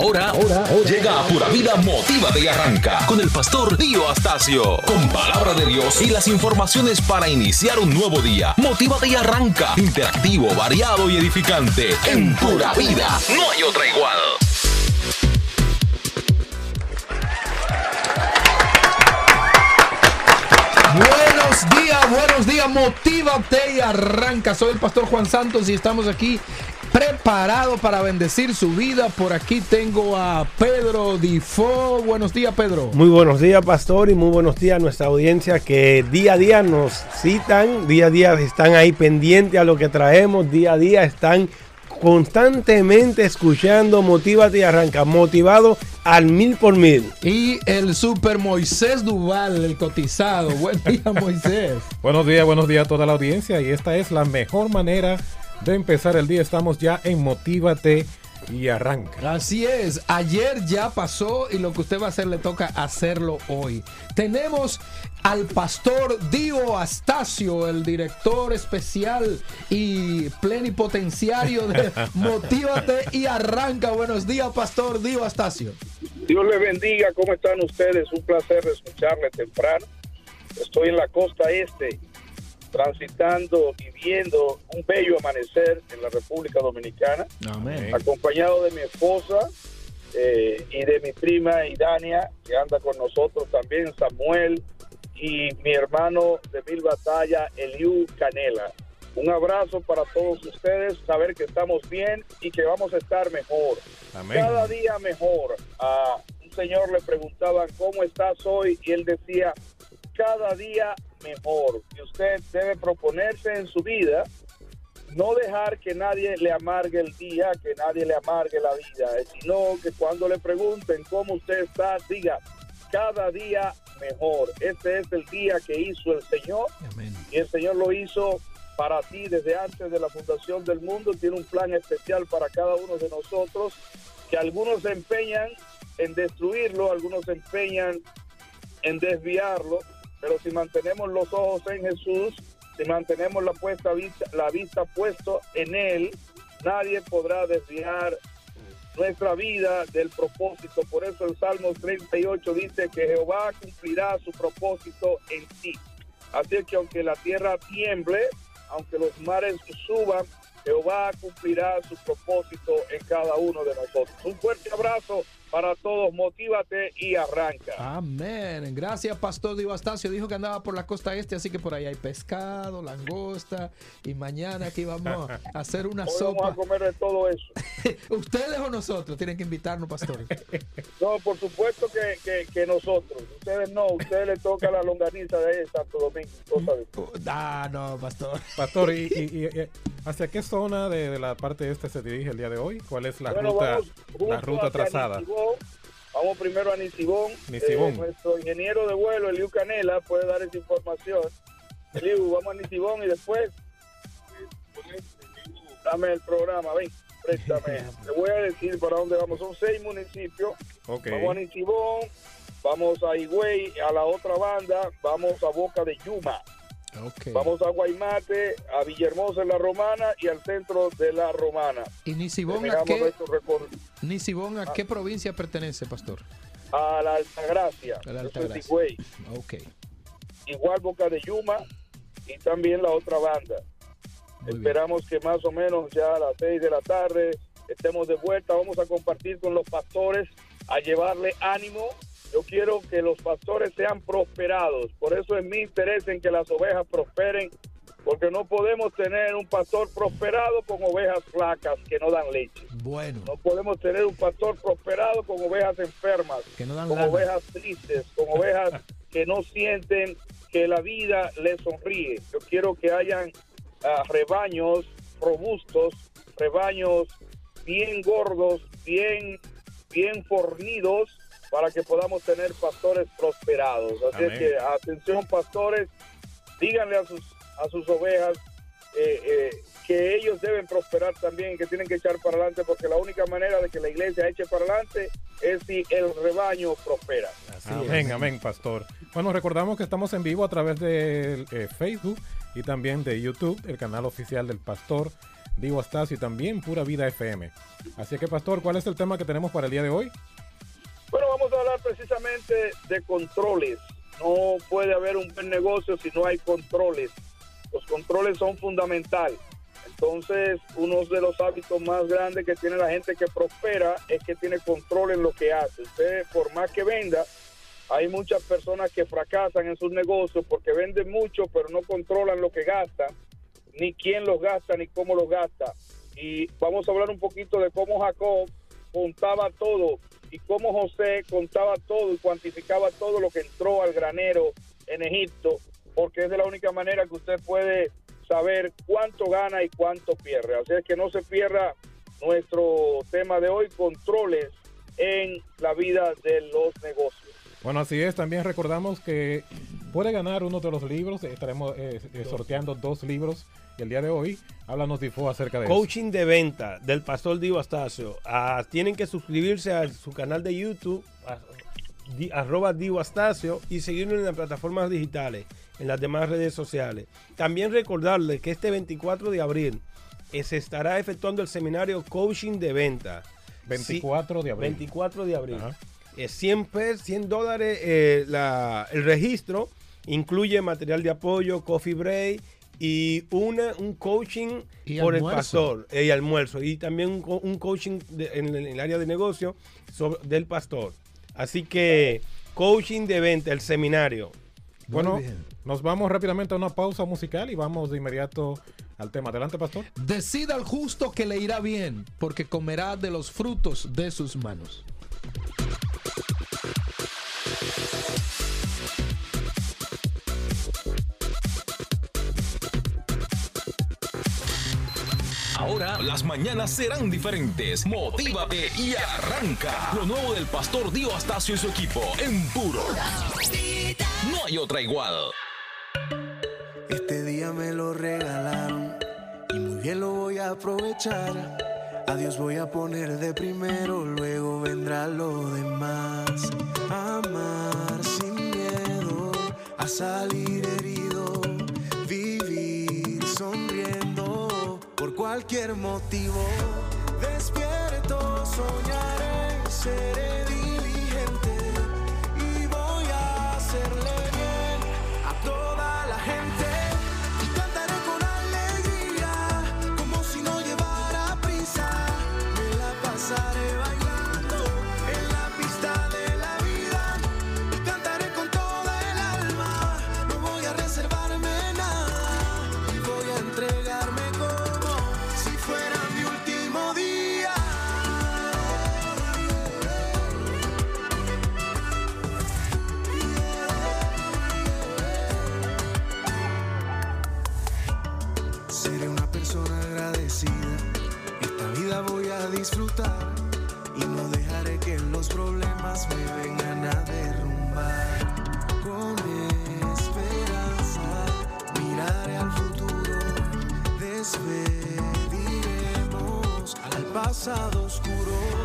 Ahora, ahora, llega a Pura Vida Motívate y Arranca con el pastor Dio Astacio. Con palabra de Dios y las informaciones para iniciar un nuevo día. Motívate y Arranca. Interactivo, variado y edificante. En Pura Vida. No hay otra igual. Buenos días, buenos días, motívate y arranca. Soy el pastor Juan Santos y estamos aquí preparado para bendecir su vida. Por aquí tengo a Pedro Difo. Buenos días, Pedro. Muy buenos días, pastor, y muy buenos días a nuestra audiencia que día a día nos citan, día a día están ahí pendientes a lo que traemos, día a día están constantemente escuchando Motívate y Arranca, motivado al mil por mil. Y el super Moisés Duval, el cotizado. Buen día, Moisés. buenos días, buenos días a toda la audiencia y esta es la mejor manera de empezar el día. Estamos ya en Motívate y arranca. Así es, ayer ya pasó y lo que usted va a hacer le toca hacerlo hoy. Tenemos al pastor Dio Astacio, el director especial y plenipotenciario de Motívate y Arranca. Buenos días, pastor Dio Astacio. Dios le bendiga, ¿cómo están ustedes? Un placer escucharle temprano. Estoy en la costa este transitando y viendo un bello amanecer en la República Dominicana, acompañado de mi esposa eh, y de mi prima Idania, que anda con nosotros también, Samuel, y mi hermano de Mil Batalla, Eliu Canela. Un abrazo para todos ustedes, saber que estamos bien y que vamos a estar mejor. Cada día mejor. A un señor le preguntaban, ¿cómo estás hoy? Y él decía, cada día mejor. Y usted debe proponerse en su vida no dejar que nadie le amargue el día, que nadie le amargue la vida, sino que cuando le pregunten cómo usted está, diga, cada día mejor. Este es el día que hizo el Señor y el Señor lo hizo para ti desde antes de la fundación del mundo. Tiene un plan especial para cada uno de nosotros, que algunos se empeñan en destruirlo, algunos se empeñan en desviarlo, pero si mantenemos los ojos en Jesús, si mantenemos la, puesta vista, la vista puesto en Él, nadie podrá desviar nuestra vida del propósito. Por eso el Salmo 38 dice que Jehová cumplirá su propósito en ti. Así que aunque la tierra tiemble, aunque los mares suban, Jehová cumplirá su propósito en cada uno de nosotros. Un fuerte abrazo para todos, motívate y arranca. Amén. Gracias, Pastor Divastacio. Dijo que andaba por la costa este, así que por ahí hay pescado, langosta. Y mañana aquí vamos a hacer una sopa. Vamos a comer de todo eso. ¿Ustedes o nosotros tienen que invitarnos, pastores? no, por supuesto que, que, nosotros. Ustedes no, ustedes les toca la longaniza de Santo Domingo. ah, no, pastor. Pastor, ¿y, hacia qué zona de, la parte este se dirige el día de hoy? ¿Cuál es la ruta, la ruta trazada? Vamos primero a Nisibón. Eh, nuestro ingeniero de vuelo, Eliu Canela, puede dar esa información. Eliu, vamos a Nisibón y después dame el programa, ven, préstame. Te voy a decir para dónde vamos. Son seis municipios. Vamos a Nisibón, vamos a Higüey, a la otra banda, vamos a Boca de Yuma. Vamos a Guaymate, a Villahermosa en la Romana y al centro de la Romana. ¿Y Nisibón a qué, Nisibón, ¿a qué provincia pertenece, pastor? A la Altagracia. A la Altagracia. Okay. Igual Boca de Yuma y también la otra banda. Esperamos que más o menos ya a las 6 de la tarde estemos de vuelta. Vamos a compartir con los pastores, a llevarle ánimo yo quiero que los pastores sean prosperados. Por eso es mi interés en que las ovejas prosperen, porque no podemos tener un pastor prosperado con ovejas flacas que no dan leche. Bueno. No podemos tener un pastor prosperado con ovejas enfermas, con ovejas tristes, con ovejas que no sienten que la vida les sonríe. Yo quiero que hayan ah, rebaños robustos, rebaños bien gordos, bien, bien fornidos, para que podamos tener pastores prosperados. Así que atención pastores, díganle a sus, a sus ovejas eh, eh, que ellos deben prosperar también, que tienen que echar para adelante, porque la única manera de que la iglesia eche para adelante es si el rebaño prospera. amén, amén, pastor. Bueno, recordamos que estamos en vivo a través de eh, Facebook y también de YouTube, el canal oficial del pastor Divo Astacio y también Pura Vida FM. Así que, Pastor, ¿cuál es el tema que tenemos para el día de hoy? Bueno, vamos a hablar precisamente de controles. No puede haber un buen negocio si no hay controles. Los controles son fundamentales. Entonces, uno de los hábitos más grandes que tiene la gente que prospera es que tiene control en lo que hace. Usted, por más que venda, hay muchas personas que fracasan en sus negocios porque venden mucho, pero no controlan lo que gastan, ni quién los gasta, ni cómo los gasta. Y vamos a hablar un poquito de cómo Jacob contaba todo y cómo José contaba todo y cuantificaba todo lo que entró al granero en Egipto, porque es de la única manera que usted puede saber cuánto gana y cuánto pierde. Así es que no se pierda nuestro tema de hoy, controles en la vida de los negocios. Bueno, así es. También recordamos que puede ganar uno de los libros. Estaremos eh, eh, sorteando dos libros el día de hoy. Háblanos, Difo, acerca de Coaching de venta del pastor Divo Astacio. Ah, tienen que suscribirse a su canal de YouTube, arroba Divo Astacio, y seguirlo en las plataformas digitales, en las demás redes sociales. También recordarles que este 24 de abril eh, se estará efectuando el seminario Coaching de Venta. 24 de abril. 24 de abril. 100, 100 dólares eh, el registro. Incluye material de apoyo, coffee break y una, un coaching por el pastor eh, y almuerzo. Y también un, coaching en, el área de negocio del pastor. Así que coaching de venta, el seminario. Bueno, nos vamos rápidamente a una pausa musical y vamos de inmediato al tema. Adelante, pastor. Decida al justo que le irá bien, porque comerá de los frutos de sus manos. Ahora las mañanas serán diferentes. Motívate y arranca. Lo nuevo del pastor Dio Astacio y su equipo en puro. No hay otra igual. Este día me lo regalaron y muy bien lo voy a aprovechar. A Dios voy a poner de primero, luego vendrá lo demás. Amar sin miedo a salir herido, vivir sonriendo cualquier motivo. Despierto, soñaré, seré pasado oscuro.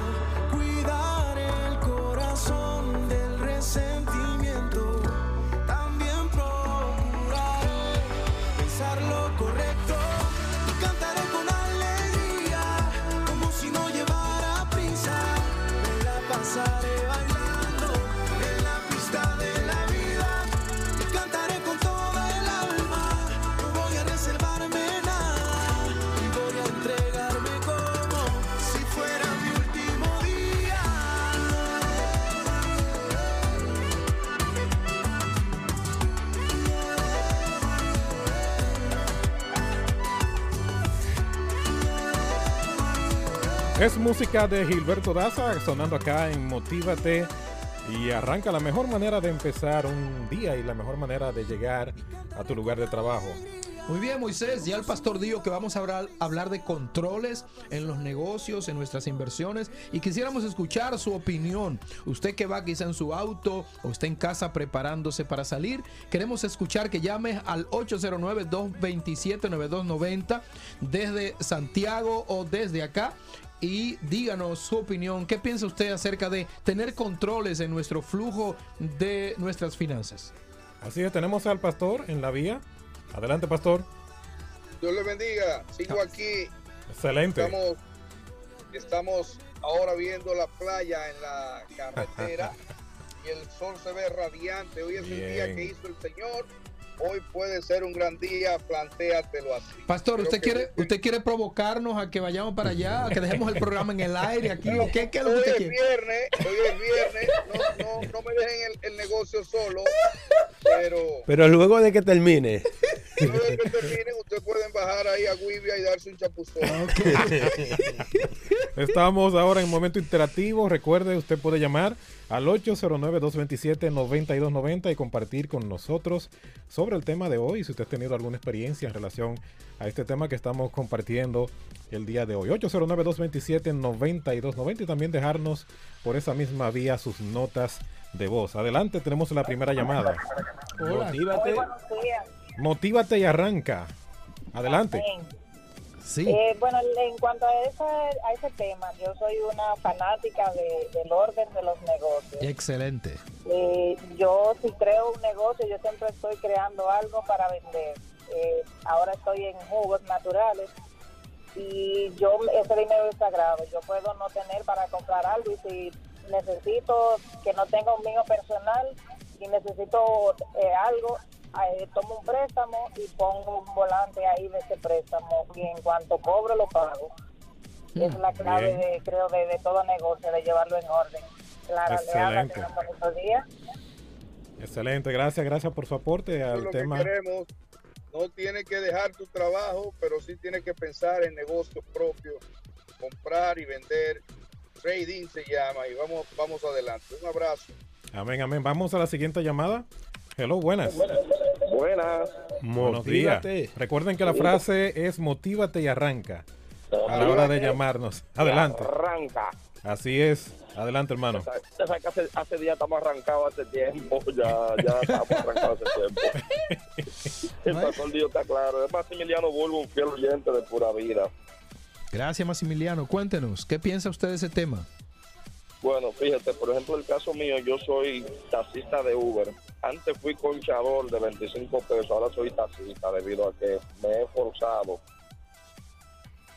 Es música de Gilberto Daza sonando acá en Motívate y arranca la mejor manera de empezar un día y la mejor manera de llegar a tu lugar de trabajo. Muy bien, Moisés, ya el pastor dijo que vamos a hablar, de controles en los negocios, en nuestras inversiones y quisiéramos escuchar su opinión. Usted que va quizá en su auto o está en casa preparándose para salir, queremos escuchar que llame al 809-227-9290 desde Santiago o desde acá y díganos su opinión. ¿Qué piensa usted acerca de tener controles en nuestro flujo de nuestras finanzas? Así es, tenemos al pastor en la vía. Adelante, pastor. Dios le bendiga. Sigo aquí Excelente. Estamos, estamos ahora viendo la playa en la carretera y el sol se ve radiante. Hoy es el día que hizo el Señor. Hoy puede ser un gran día, plantéatelo así. Pastor, Creo ¿usted que- quiere, ¿usted quiere provocarnos a que vayamos para allá, a que dejemos el programa en el aire aquí? ¿o ¿Qué, qué es lo que Hoy usted es quiere? viernes, hoy es viernes, no, no, no me dejen el, el negocio solo, pero Pero luego de que termine, luego de que terminen, ustedes pueden bajar ahí a Guivia y darse un chapuzón. Estamos ahora en momento interactivo. Recuerde, usted puede llamar al 809-227-9290 y compartir con nosotros sobre el tema de hoy. Si usted ha tenido alguna experiencia en relación a este tema que estamos compartiendo el día de hoy. 809-227-9290 y también dejarnos por esa misma vía sus notas de voz. Adelante, tenemos la primera llamada. Hola. motívate. Motívate y arranca. Adelante. Sí. Eh, bueno, en cuanto a ese, a ese tema, yo soy una fanática de- del orden de los negocios. Excelente. Eh, yo si creo un negocio, yo siempre estoy creando algo para vender. Eh, ahora estoy en jugos naturales y yo ese dinero es sagrado. Yo puedo no tener para comprar algo y si necesito que no tenga un mío personal y necesito eh, algo, eh, tomo un préstamo y pongo un volante ahí de ese préstamo y en cuanto cobro lo pago. es la clave, bien. de, creo, de, de todo negocio, de llevarlo en orden. Clara, le habla, Excelente. Excelente, gracias, gracias por su aporte al lo tema. que queremos. No tienes que dejar tu trabajo, pero sí tienes que pensar en negocios propios, comprar y vender. Trading se llama y vamos, vamos adelante. Un abrazo. Amén, amén. Vamos a la siguiente llamada. Hello, buenas. Buenas. Buenos días. Motívate. Recuerden que la frase es motívate y arranca a la hora de llamarnos. Adelante. Arranca. Así es. Adelante, hermano. Usted sabe que hace, hace días estamos arrancados hace tiempo, ya, ya estamos arrancados hace tiempo. El pastor Dios está claro. Es Maximiliano Bulbo, un fiel oyente de pura vida. Gracias, Maximiliano. Cuéntenos, ¿qué piensa usted de ese tema? Bueno, fíjate, por ejemplo, el caso mío, yo soy taxista de Uber. Antes fui conchador de 25 pesos, ahora soy taxista debido a que me he esforzado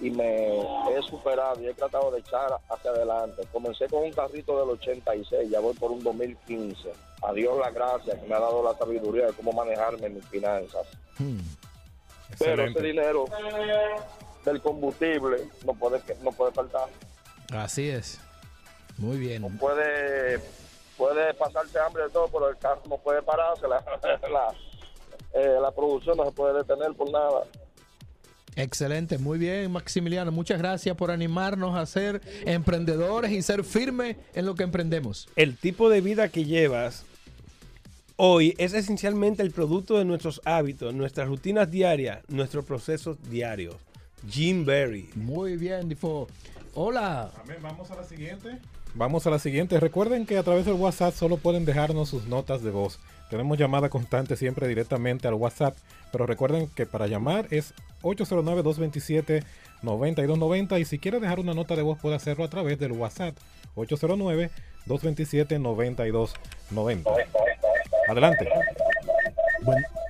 y me he superado y he tratado de echar hacia adelante. Comencé con un carrito del 86, ya voy por un 2015. A Dios la gracia que me ha dado la sabiduría de cómo manejarme mis finanzas. Hmm. Pero ese dinero del combustible no puede, no puede faltar. Así es. Muy bien. puede puede pasarse hambre de todo, pero el carro no puede pararse, la, la, eh, la producción no se puede detener por nada. Excelente, muy bien, Maximiliano. Muchas gracias por animarnos a ser emprendedores y ser firmes en lo que emprendemos. el tipo de vida que llevas hoy es esencialmente el producto de nuestros hábitos, nuestras rutinas diarias, nuestros procesos diarios. Jim Berry. Muy bien, Difo. Hola. Amén. Vamos a la siguiente. Vamos a la siguiente. Recuerden que a través del WhatsApp solo pueden dejarnos sus notas de voz. Tenemos llamada constante siempre directamente al WhatsApp, pero recuerden que para llamar es 809-227-9290 y si quiere dejar una nota de voz puede hacerlo a través del WhatsApp 809-227-9290. Adelante.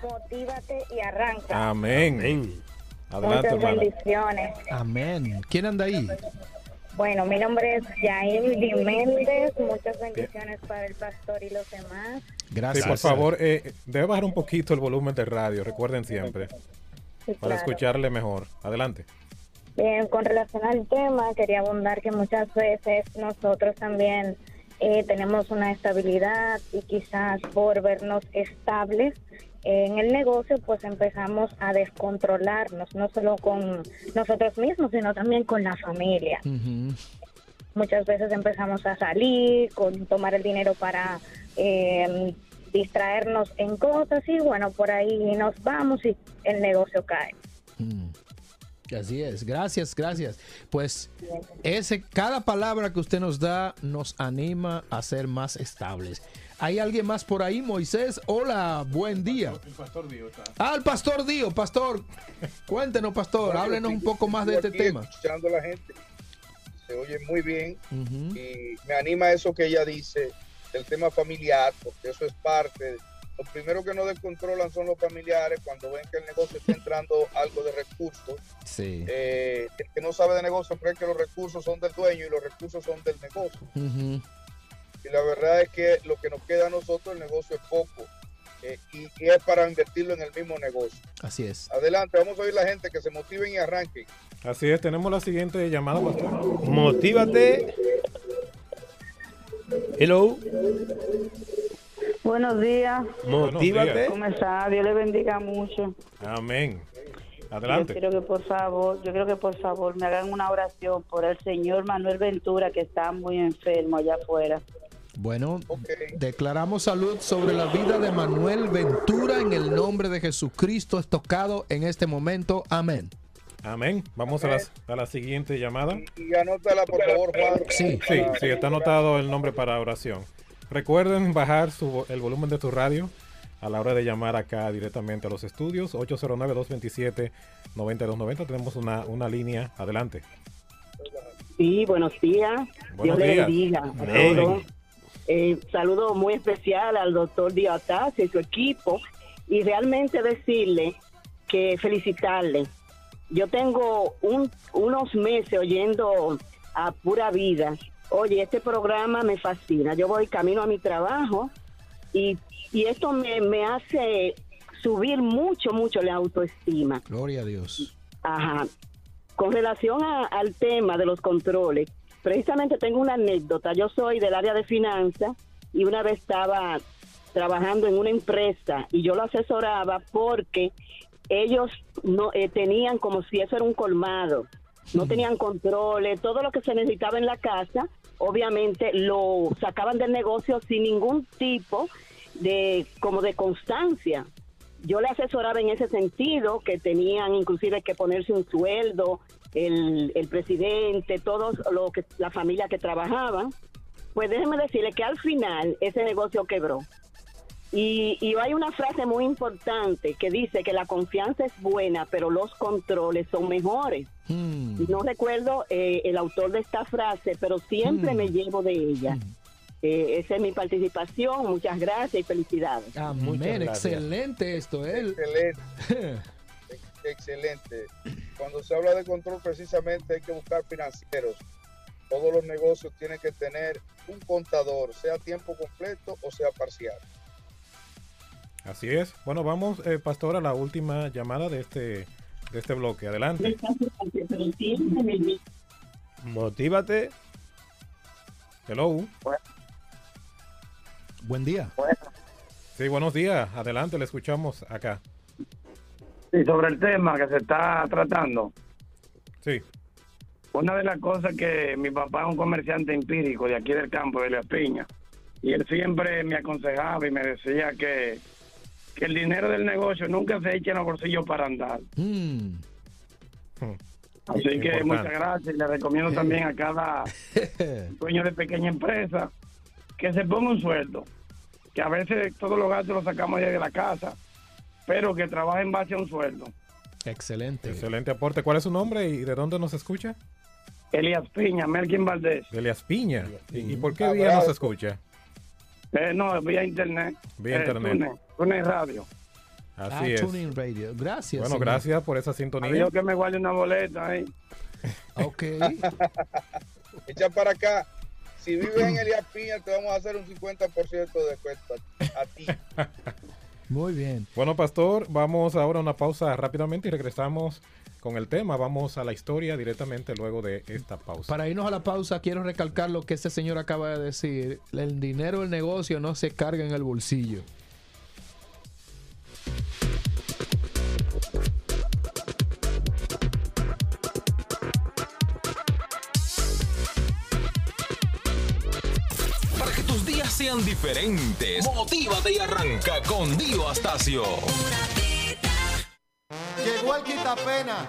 Motívate y arranca. Amén. Amén. Adelante, Muchas hermana. bendiciones. Amén. ¿Quién anda ahí? Bueno, mi nombre es Yair Di Méndez. Muchas bendiciones para el pastor y los demás. Sí, Gracias. por favor, eh, debe bajar un poquito el volumen de radio, recuerden siempre, Sí, para claro. escucharle mejor. Adelante. Bien, con relación al tema, quería abundar que muchas veces nosotros también eh, tenemos una estabilidad y quizás por vernos estables en el negocio, pues empezamos a descontrolarnos, no solo con nosotros mismos, sino también con la familia. Muchas veces empezamos a salir, con tomar el dinero para eh, distraernos en cosas y bueno, por ahí nos vamos y el negocio cae. Mm. Así es, gracias, gracias. Pues ese, cada palabra que usted nos da nos anima a ser más estables. ¿Hay alguien más por ahí, Moisés? Hola, buen día. Ah, el pastor Dio, pastor. Cuéntenos, pastor, háblenos un poco más de este Aquí tema. Escuchando a la gente, se oye muy bien y me anima eso que ella dice del tema familiar, porque eso es parte Los primeros que nos descontrolan son los familiares cuando ven que el negocio está entrando algo de recursos. Sí. Eh, el que no sabe de negocio cree que los recursos son del dueño y los recursos son del negocio. Ujú. Y la verdad es que lo que nos queda a nosotros, el negocio es poco. eh, y, y es para invertirlo en el mismo negocio. Así es. Adelante, vamos a oír la gente que se motiven y arranquen. Así es, tenemos la siguiente llamada, pastor. Motívate. Hello. Buenos días. Motívate. ¿Cómo está? Dios le bendiga mucho. Amén. Yo Adelante. quiero que por favor, yo quiero que por favor me hagan una oración por el señor Manuel Ventura que está muy enfermo allá afuera. Bueno, declaramos salud sobre la vida de Manuel Ventura en el nombre de Jesucristo es tocado en este momento. Amén. Amén. Vamos a la, a la siguiente llamada. Y anótala, por favor, Juan. Sí. Sí, sí, está anotado el nombre para oración. Recuerden bajar su el volumen de tu radio a la hora de llamar acá directamente a los estudios. 809-227-9290. Tenemos una, una línea. Adelante. Sí, buenos días. Buenos Dios le días. bendiga a Amén. todos. Eh, saludo muy especial al doctor Diotas y su equipo y realmente decirle que felicitarle. Yo tengo un- unos meses oyendo a pura vida. Oye, este programa me fascina. Yo voy camino a mi trabajo y, y esto me, me hace subir mucho, mucho la autoestima. Gloria a Dios. Ajá. Con relación a- al tema de los controles, precisamente tengo una anécdota. Yo soy del área de finanzas y una vez estaba trabajando en una empresa y yo lo asesoraba porque ellos no eh, tenían como si eso era un colmado. No tenían controles, todo lo que se necesitaba en la casa, obviamente lo sacaban del negocio sin ningún tipo de como de constancia yo le asesoraba en ese sentido, que tenían inclusive que ponerse un sueldo, el, el presidente, todos lo que la familia que trabajaban. Pues déjeme decirle que al final ese negocio quebró. Y, y hay una frase muy importante que dice que la confianza es buena, pero los controles son mejores. No recuerdo eh, el autor de esta frase, pero siempre me llevo de ella. Eh, esa es mi participación. Muchas gracias y felicidades. Amén. Excelente esto, él. Excelente. Excelente. Cuando se habla de control, precisamente hay que buscar financieros. Todos los negocios tienen que tener un contador, sea a tiempo completo o sea parcial. Así es. Bueno, vamos, eh, Pastor, a la última llamada de este, de este bloque. Adelante. Motívate. Hello. Buen día. Sí, buenos días. Adelante, le escuchamos acá. Sí, sobre el tema que se está tratando. Sí. Una de las cosas que mi papá es un comerciante empírico de aquí del campo, de La Piña, y él siempre me aconsejaba y me decía que, que el dinero del negocio nunca se eche en los bolsillos para andar. Así que Importante. muchas gracias y le recomiendo también a cada dueño de pequeña empresa que se ponga un sueldo, que a veces todos los gastos los sacamos de la casa, pero que trabaje en base a un sueldo. Excelente. Excelente aporte. ¿Cuál es su nombre y de dónde nos escucha? Elías Piña, Melkin Valdés. Elias Piña. ¿Y, y por qué vía nos escucha? Eh, no, vía internet. Vía Eh, internet. Tune, Tune Radio. Así Ah, es. Tuning Radio. Gracias. Bueno, señor. gracias por esa sintonía. Adiós que me guarde una boleta ahí. Ok. Echa para acá. Si vives en Elías Piña, te vamos a hacer un 50% de descuento a ti. Muy bien. Bueno, Pastor, vamos ahora a una pausa rápidamente y regresamos con el tema. Vamos a la historia directamente luego de esta pausa. Para irnos a la pausa, quiero recalcar lo que este señor acaba de decir. El dinero del negocio no se carga en el bolsillo. Sean diferentes, motívate y arranca con Dio Astacio. Llegó el quitapena.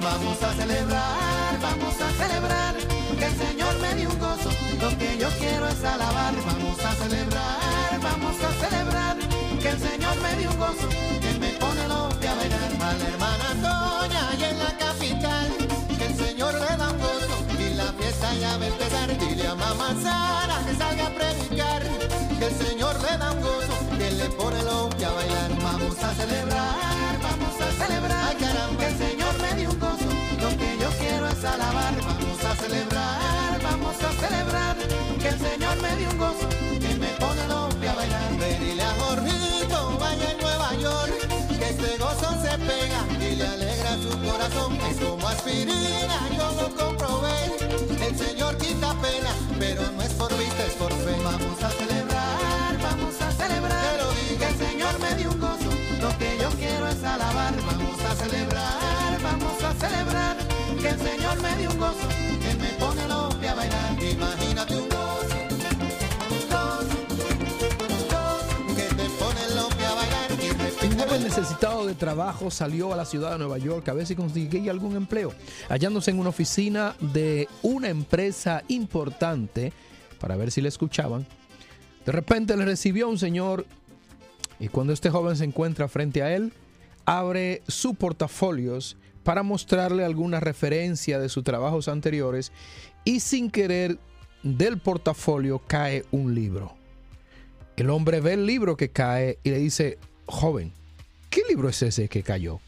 Vamos a celebrar, quiero es alabar, vamos a celebrar, vamos a celebrar. Que el Señor me dio un gozo, que me pone pies a bailar. A la hermana Toña y en la capital, que el Señor le da un gozo y la fiesta ya va a empezar. Dile a mamá Sara que salga a predicar, que el Señor le da un gozo, que le pone pies a bailar. Vamos a celebrar, vamos a celebrar. Que el Señor me dio un gozo, lo que yo quiero es alabar. Vamos a celebrar, vamos a celebrar, que el Señor me dio un gozo, que me pone pies a bailar. Dile a Jorgito, vaya en Nueva York, que este gozo se pega y le alegra su corazón. Es como aspirina, yo lo comprobé. El Señor quita pena, pero no es por vista, es por fe. Vamos a celebrar, vamos a celebrar. Te lo digo, que el Señor me dio un gozo. Lo que yo quiero es alabar. Vamos a celebrar, vamos a celebrar. Que el Señor me dio un gozo, necesitado de trabajo salió a la ciudad de Nueva York a ver si conseguía algún empleo, hallándose en una oficina de una empresa importante para ver si le escuchaban. De repente le recibió un señor y cuando este joven se encuentra frente a él, abre su portafolios para mostrarle alguna referencia de sus trabajos anteriores y sin querer del portafolio cae un libro. El hombre ve el libro que cae y le dice, joven, ¿qué libro es ese que cayó?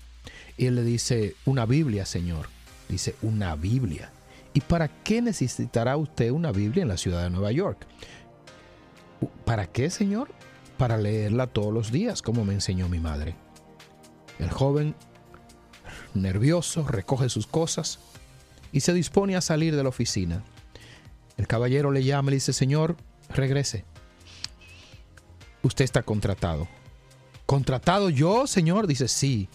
Y él le dice, una Biblia, señor. Dice, una Biblia. ¿Y para qué necesitará usted una Biblia en la ciudad de Nueva York? ¿Para qué, señor? Para leerla todos los días, como me enseñó mi madre. El joven, nervioso, recoge sus cosas y se dispone a salir de la oficina. El caballero le llama y le dice, señor, regrese. Usted está contratado. ¿Contratado yo, señor? Dice, sí.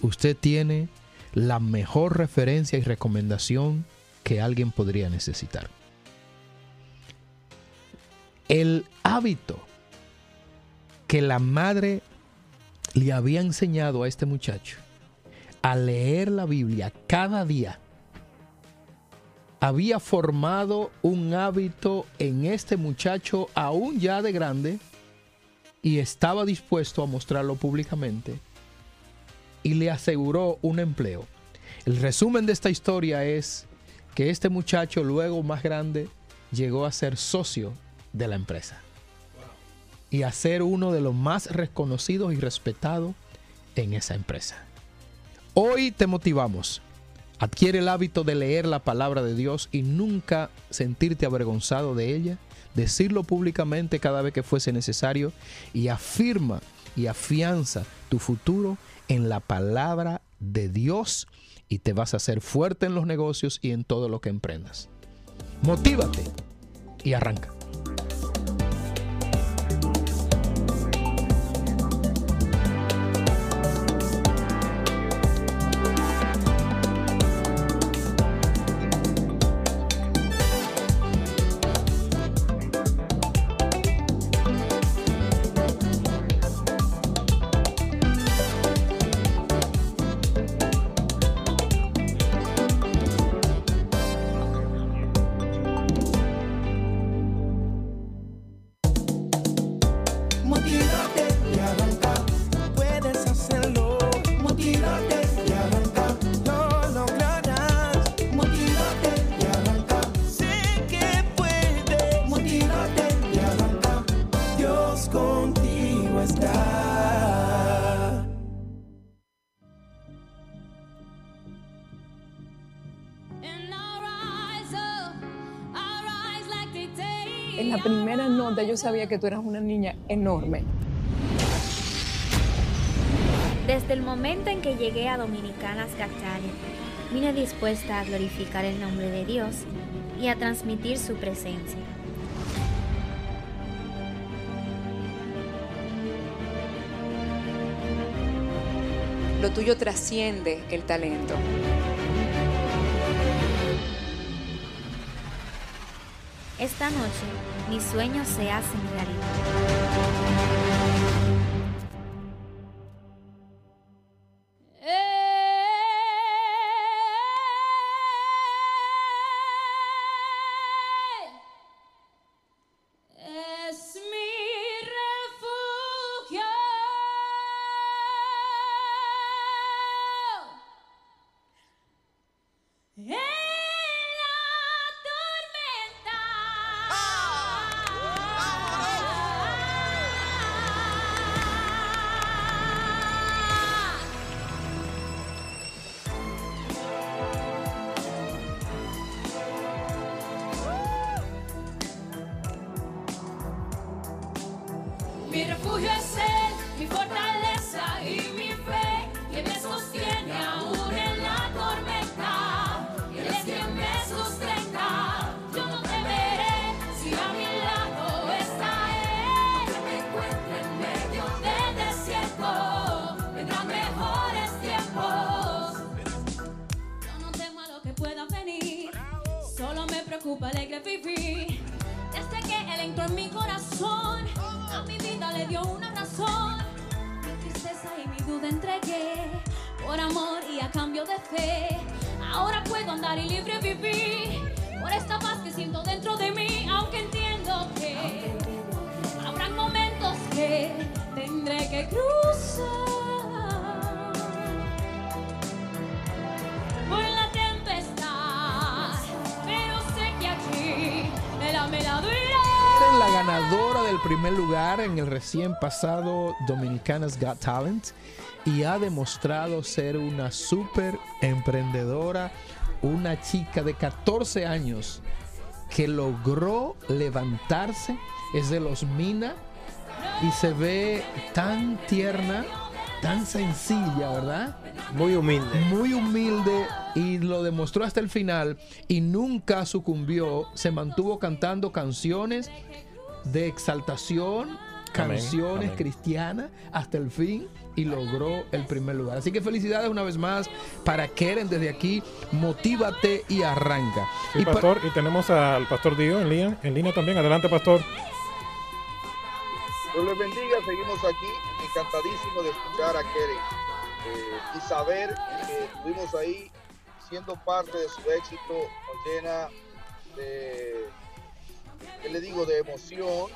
Usted tiene la mejor referencia y recomendación que alguien podría necesitar. El hábito que la madre le había enseñado a este muchacho a leer la Biblia cada día había formado un hábito en este muchacho aún ya de grande y estaba dispuesto a mostrarlo públicamente y le aseguró un empleo. El resumen de esta historia es que este muchacho luego más grande llegó a ser socio de la empresa y a ser uno de los más reconocidos y respetados en esa empresa. Hoy te motivamos. Adquiere el hábito de leer la palabra de Dios y nunca sentirte avergonzado de ella. Decirlo públicamente cada vez que fuese necesario y afirma y afianza tu futuro en la palabra de Dios y te vas a hacer fuerte en los negocios y en todo lo que emprendas. Motívate y arranca. Yo sabía que tú eras una niña enorme. Desde el momento en que llegué a Dominicanas Got Talent, vine dispuesta a glorificar el nombre de Dios y a transmitir su presencia. Lo tuyo trasciende el talento. Esta noche, mis sueños se hacen realidad. Mi refugio es Él, mi fortaleza y mi fe, que me sostiene aún en la tormenta. Él es quien me sustenta, yo no temeré si a mi lado está Él. Que me encuentre en medio del desierto, vendrán mejores tiempos. Yo no temo a lo que pueda venir, solo me preocupa alegre vivir. Él entró en mi corazón, a mi vida le dio una razón. Mi tristeza y mi duda entregué, por amor y a cambio de fe. Ahora puedo andar y libre vivir, por esta paz que siento dentro de mí, aunque entiendo que habrán momentos que tendré que cruzar. Primer lugar en el recién pasado Dominicanas Got Talent y ha demostrado ser una súper emprendedora, una chica de 14 años que logró levantarse, es de los Mina y se ve tan tierna, tan sencilla, ¿verdad? Muy humilde. Muy humilde y lo demostró hasta el final y nunca sucumbió, se mantuvo cantando canciones de exaltación, canciones amén. cristianas hasta el fin y logró el primer lugar. Así que felicidades una vez más para Keren desde aquí, motívate y arranca. Sí, pa- pastor, y tenemos al pastor Dio en línea, en línea también. Adelante, pastor. Dios les bendiga, seguimos aquí, encantadísimo de escuchar a Keren eh, y saber que estuvimos ahí siendo parte de su éxito, nos llena de, ¿qué le digo?, de emoción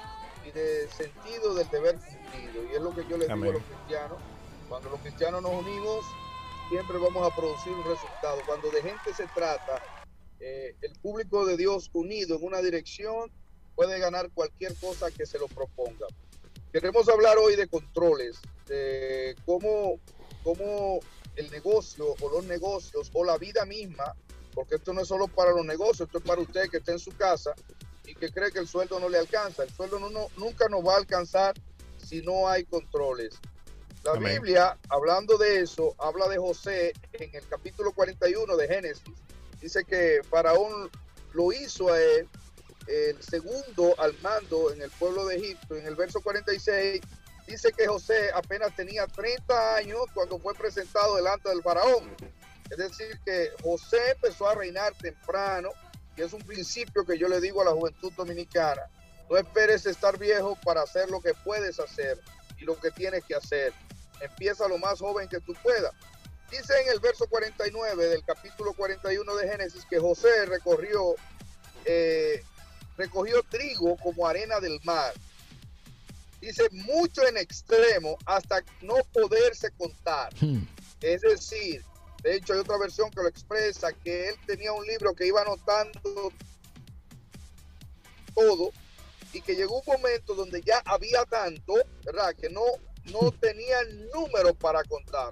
y de sentido del deber cumplido. Y es lo que yo les digo a Amén. los cristianos, cuando los cristianos nos unimos, siempre vamos a producir un resultado. Cuando de gente se trata, eh, el público de Dios unido en una dirección puede ganar cualquier cosa que se lo proponga. Queremos hablar hoy de controles, de cómo, cómo el negocio o los negocios o la vida misma, porque esto no es solo para los negocios, esto es para usted que está en su casa y que cree que el sueldo no le alcanza. El sueldo no, no- nunca nos va a alcanzar si no hay controles. La Amén. Biblia, hablando de eso, habla de José en el capítulo 41 de Génesis. Dice que Faraón lo hizo a él el segundo al mando en el pueblo de Egipto. En el verso 46 dice que José apenas tenía 30 años cuando fue presentado delante del faraón. Es decir, que José empezó a reinar temprano y es un principio que yo le digo a la juventud dominicana. No esperes estar viejo para hacer lo que puedes hacer y lo que tienes que hacer. Empieza lo más joven que tú puedas. Dice en el verso 49 del capítulo 41 de Génesis que José recorrió, eh, recogió trigo como arena del mar. Dice mucho en extremo hasta no poderse contar. Es decir, de hecho hay otra versión que lo expresa, que él tenía un libro que iba anotando todo y que llegó un momento donde ya había tanto, ¿verdad? Que no, no tenía número para contar.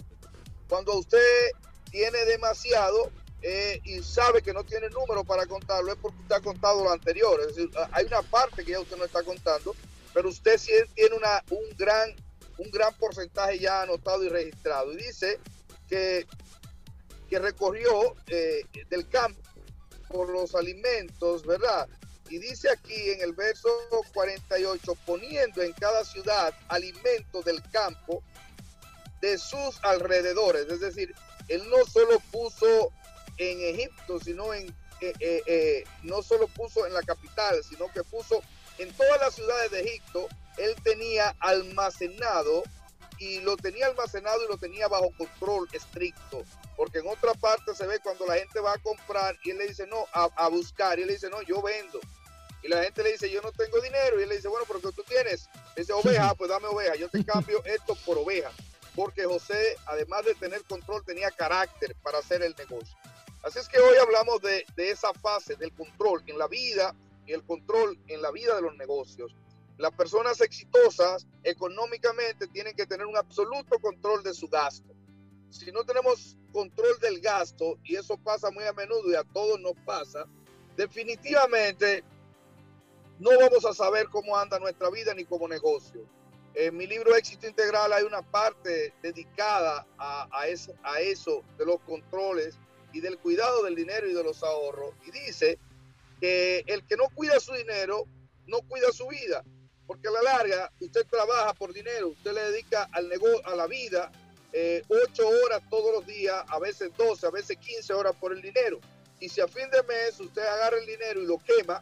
Cuando usted tiene demasiado eh, y sabe que no tiene número para contarlo, es porque usted ha contado lo anterior. Es decir, hay una parte que ya usted no está contando, pero usted sí tiene una, un, gran, un gran porcentaje ya anotado y registrado. Y dice que, que recorrió eh, del campo por los alimentos, ¿verdad? Y dice aquí en el verso 48, poniendo en cada ciudad alimentos del campo de sus alrededores. Es decir, él no solo puso en Egipto, sino en, eh, eh, eh, no solo puso en la capital, sino que puso en todas las ciudades de Egipto, él tenía almacenado y lo tenía almacenado y lo tenía bajo control estricto. Porque en otra parte se ve cuando la gente va a comprar y él le dice, no, a, a buscar. Y él le dice, no, yo vendo. Y la gente le dice, yo no tengo dinero. Y él le dice, bueno, pero que tú tienes. Le dice, oveja, pues dame oveja. Yo te cambio esto por oveja. Porque José, además de tener control, tenía carácter para hacer el negocio. Así es que hoy hablamos de, de esa fase del control en la vida y el control en la vida de los negocios. Las personas exitosas económicamente tienen que tener un absoluto control de su gasto. Si no tenemos control del gasto, y eso pasa muy a menudo y a todos nos pasa, definitivamente no vamos a saber cómo anda nuestra vida ni como negocio. En mi libro Éxito Integral hay una parte dedicada a, a, eso, a eso de los controles y del cuidado del dinero y de los ahorros. Y dice que el que no cuida su dinero no cuida su vida, porque a la larga usted trabaja por dinero, usted le dedica al negocio, a la vida, eh, 8 horas todos los días, a veces 12, a veces 15 horas por el dinero. Y si a fin de mes usted agarra el dinero y lo quema,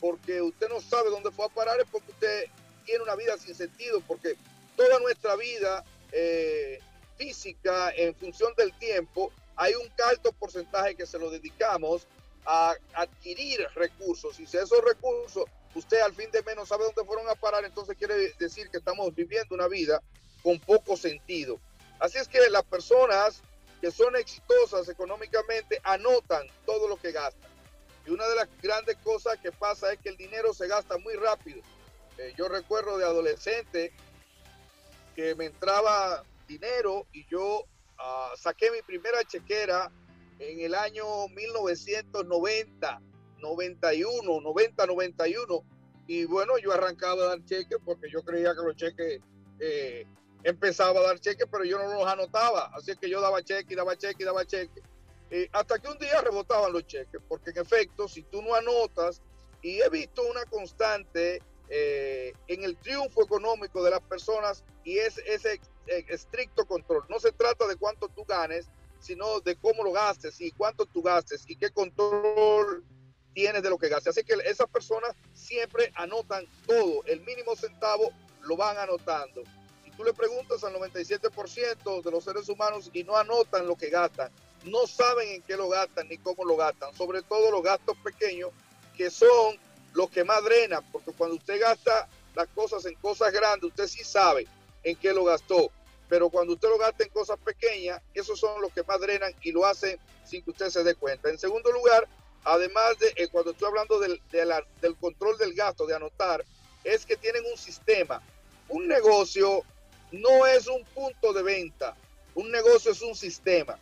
porque usted no sabe dónde fue a parar, es porque usted tiene una vida sin sentido, porque toda nuestra vida eh, física, en función del tiempo, hay un alto porcentaje que se lo dedicamos a adquirir recursos. Y si esos recursos usted al fin de mes no sabe dónde fueron a parar, entonces quiere decir que estamos viviendo una vida con poco sentido. Así es que las personas que son exitosas económicamente anotan todo lo que gastan. Y una de las grandes cosas que pasa es que el dinero se gasta muy rápido. Eh, yo recuerdo de adolescente que me entraba dinero y yo ah, saqué mi primera chequera en el año 1990, 91, 90, 91. Y bueno, yo arrancaba a dar cheques porque yo creía que los cheques eh, empezaba a dar cheques, pero yo no los anotaba. Así que yo daba cheque y daba cheque y daba cheque. Eh, hasta que un día rebotaban los cheques, porque en efecto, si tú no anotas, y he visto una constante eh, en el triunfo económico de las personas y es ese estricto control. No se trata de cuánto tú ganes, sino de cómo lo gastes y cuánto tú gastes y qué control tienes de lo que gastes. Así que esas personas siempre anotan todo, el mínimo centavo lo van anotando. Y tú le preguntas al 97% de los seres humanos y no anotan lo que gastan, no saben en qué lo gastan ni cómo lo gastan, sobre todo los gastos pequeños que son los que más drenan, porque cuando usted gasta las cosas en cosas grandes, usted sí sabe en qué lo gastó, pero cuando usted lo gasta en cosas pequeñas, esos son los que más drenan y lo hacen sin que usted se dé cuenta. En segundo lugar, además de eh, cuando estoy hablando del, control del gasto, de anotar, es que tienen un sistema. Un negocio no es un punto de venta, un negocio es un sistema.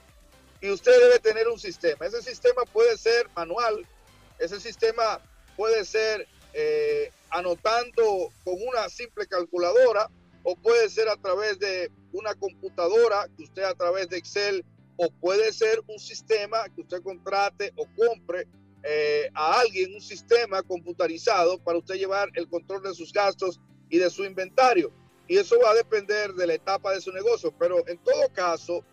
Y usted debe tener un sistema. Ese sistema puede ser manual, ese sistema puede ser eh, anotando con una simple calculadora o puede ser a través de una computadora que usted a través de Excel o puede ser un sistema que usted contrate o compre eh, a alguien un sistema computarizado para usted llevar el control de sus gastos y de su inventario. Y eso va a depender de la etapa de su negocio, pero en todo caso,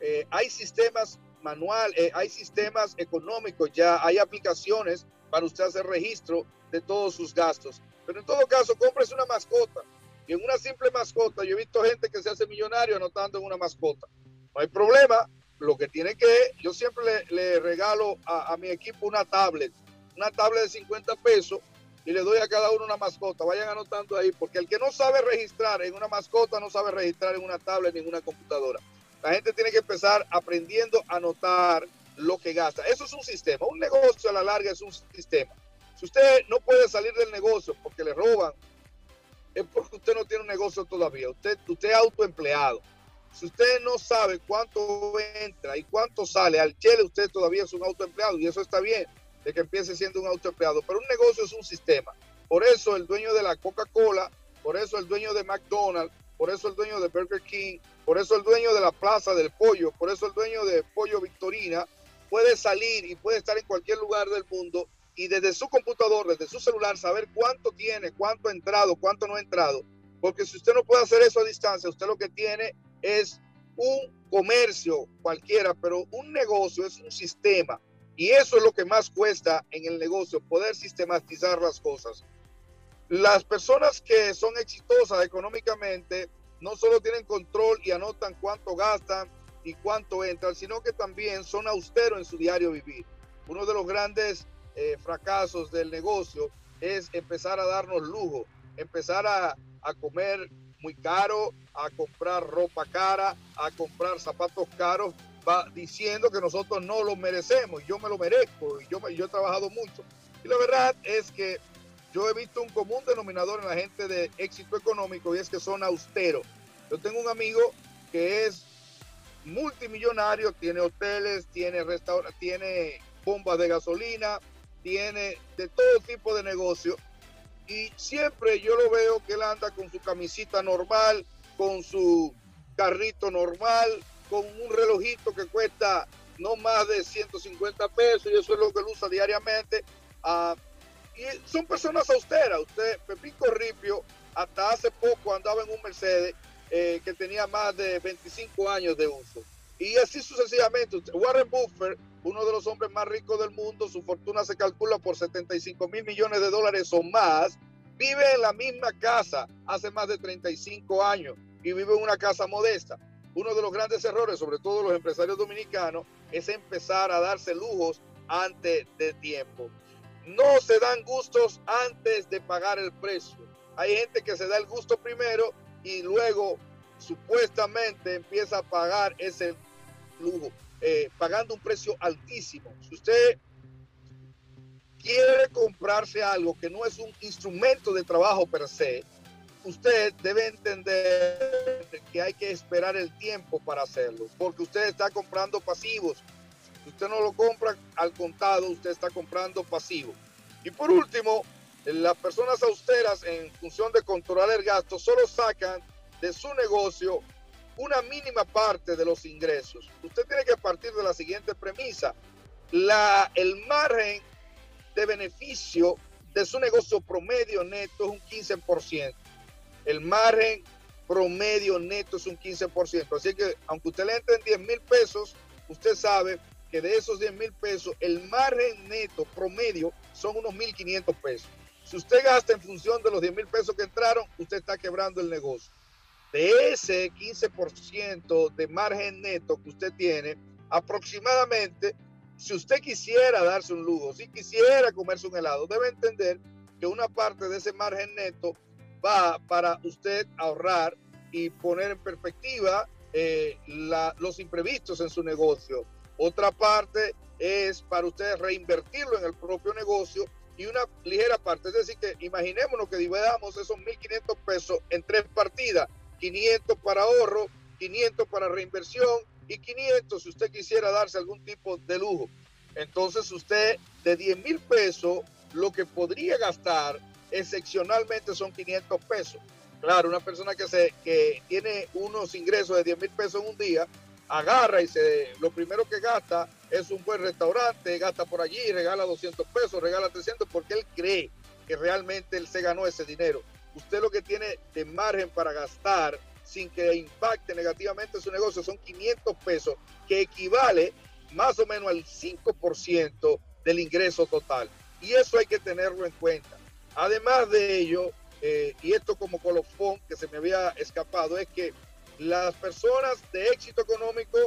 eh, hay sistemas manual, eh, hay sistemas económicos ya, hay aplicaciones para usted hacer registro de todos sus gastos. Pero en todo caso, cómprese una mascota. Y en una simple mascota, yo he visto gente que se hace millonario anotando en una mascota. No hay problema. Lo que tiene que, yo siempre le, regalo a, a, mi equipo una tablet, una tablet de 50 pesos y le doy a cada uno una mascota. Vayan anotando ahí, porque el que no sabe registrar en una mascota no sabe registrar en una tablet ni en una computadora. La gente tiene que empezar aprendiendo a anotar lo que gasta. Eso es un sistema. Un negocio a la larga es un sistema. Si usted no puede salir del negocio porque le roban, es porque usted no tiene un negocio todavía. Usted, usted es autoempleado. Si usted no sabe cuánto entra y cuánto sale al chile, usted todavía es un autoempleado y eso está bien de que empiece siendo un autoempleado. Pero un negocio es un sistema. Por eso el dueño de la Coca-Cola, por eso el dueño de McDonald's, por eso el dueño de Burger King, por eso el dueño de la Plaza del Pollo, por eso el dueño de Pollo Victorina puede salir y puede estar en cualquier lugar del mundo y desde su computador, desde su celular, saber cuánto tiene, cuánto ha entrado, cuánto no ha entrado. Porque si usted no puede hacer eso a distancia, usted lo que tiene es un comercio cualquiera, pero un negocio es un sistema. Y eso es lo que más cuesta en el negocio, poder sistematizar las cosas. Las personas que son exitosas económicamente no solo tienen control y anotan cuánto gastan y cuánto entran, sino que también son austeros en su diario vivir. Uno de los grandes eh, fracasos del negocio es empezar a darnos lujo, empezar a, a comer muy caro, a comprar ropa cara, a comprar zapatos caros va diciendo que nosotros no lo merecemos. Yo me lo merezco y yo, yo he trabajado mucho. Y la verdad es que yo he visto un común denominador en la gente de éxito económico y es que son austeros. Yo tengo un amigo que es multimillonario, tiene hoteles, tiene restaurantes, tiene bombas de gasolina, tiene de todo tipo de negocio. Y siempre yo lo veo que él anda con su camisita normal, con su carrito normal, con un relojito que cuesta no más de 150 pesos y eso es lo que él usa diariamente. Ah, y son personas austeras. Usted, Pepín Corripio, hasta hace poco andaba en un Mercedes eh, que tenía más de 25 años de uso. Y así sucesivamente. Warren Buffett, uno de los hombres más ricos del mundo, su fortuna se calcula por 75 mil millones de dólares o más, vive en la misma casa hace más de 35 años y vive en una casa modesta. Uno de los grandes errores, sobre todo los empresarios dominicanos, es empezar a darse lujos antes de tiempo. No se dan gustos antes de pagar el precio. Hay gente que se da el gusto primero y luego supuestamente empieza a pagar ese lujo, eh, pagando un precio altísimo. Si usted quiere comprarse algo que no es un instrumento de trabajo per se, usted debe entender que hay que esperar el tiempo para hacerlo, porque usted está comprando pasivos. Si usted no lo compra al contado, usted está comprando pasivo. Y por último, las personas austeras en función de controlar el gasto solo sacan de su negocio una mínima parte de los ingresos. Usted tiene que partir de la siguiente premisa. La, el margen de beneficio de su negocio promedio neto es un 15%. El margen promedio neto es un 15%. Así que aunque usted le entre en 10 mil pesos, usted sabe que de esos 10 mil pesos, el margen neto promedio son unos 1.500 pesos. Si usted gasta en función de los 10 mil pesos que entraron, usted está quebrando el negocio. De ese 15% de margen neto que usted tiene, aproximadamente, si usted quisiera darse un lujo, si quisiera comerse un helado, debe entender que una parte de ese margen neto va para usted ahorrar y poner en perspectiva eh, los imprevistos en su negocio. Otra parte es para usted reinvertirlo en el propio negocio y una ligera parte. Es decir, que imaginémonos que dividamos esos 1.500 pesos en tres partidas. 500 para ahorro, 500 para reinversión y 500 si usted quisiera darse algún tipo de lujo. Entonces usted de 10 mil pesos lo que podría gastar excepcionalmente son 500 pesos. Claro, una persona que, se, que tiene unos ingresos de 10 mil pesos en un día, agarra y se, lo primero que gasta es un buen restaurante, gasta por allí, regala 200 pesos, regala 300 porque él cree que realmente él se ganó ese dinero. Usted lo que tiene de margen para gastar sin que impacte negativamente su negocio son 500 pesos, que equivale más o menos al 5% del ingreso total. Y eso hay que tenerlo en cuenta. Además de ello, eh, y esto como colofón que se me había escapado, es que las personas de éxito económico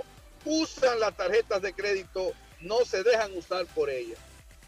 usan las tarjetas de crédito, no se dejan usar por ellas.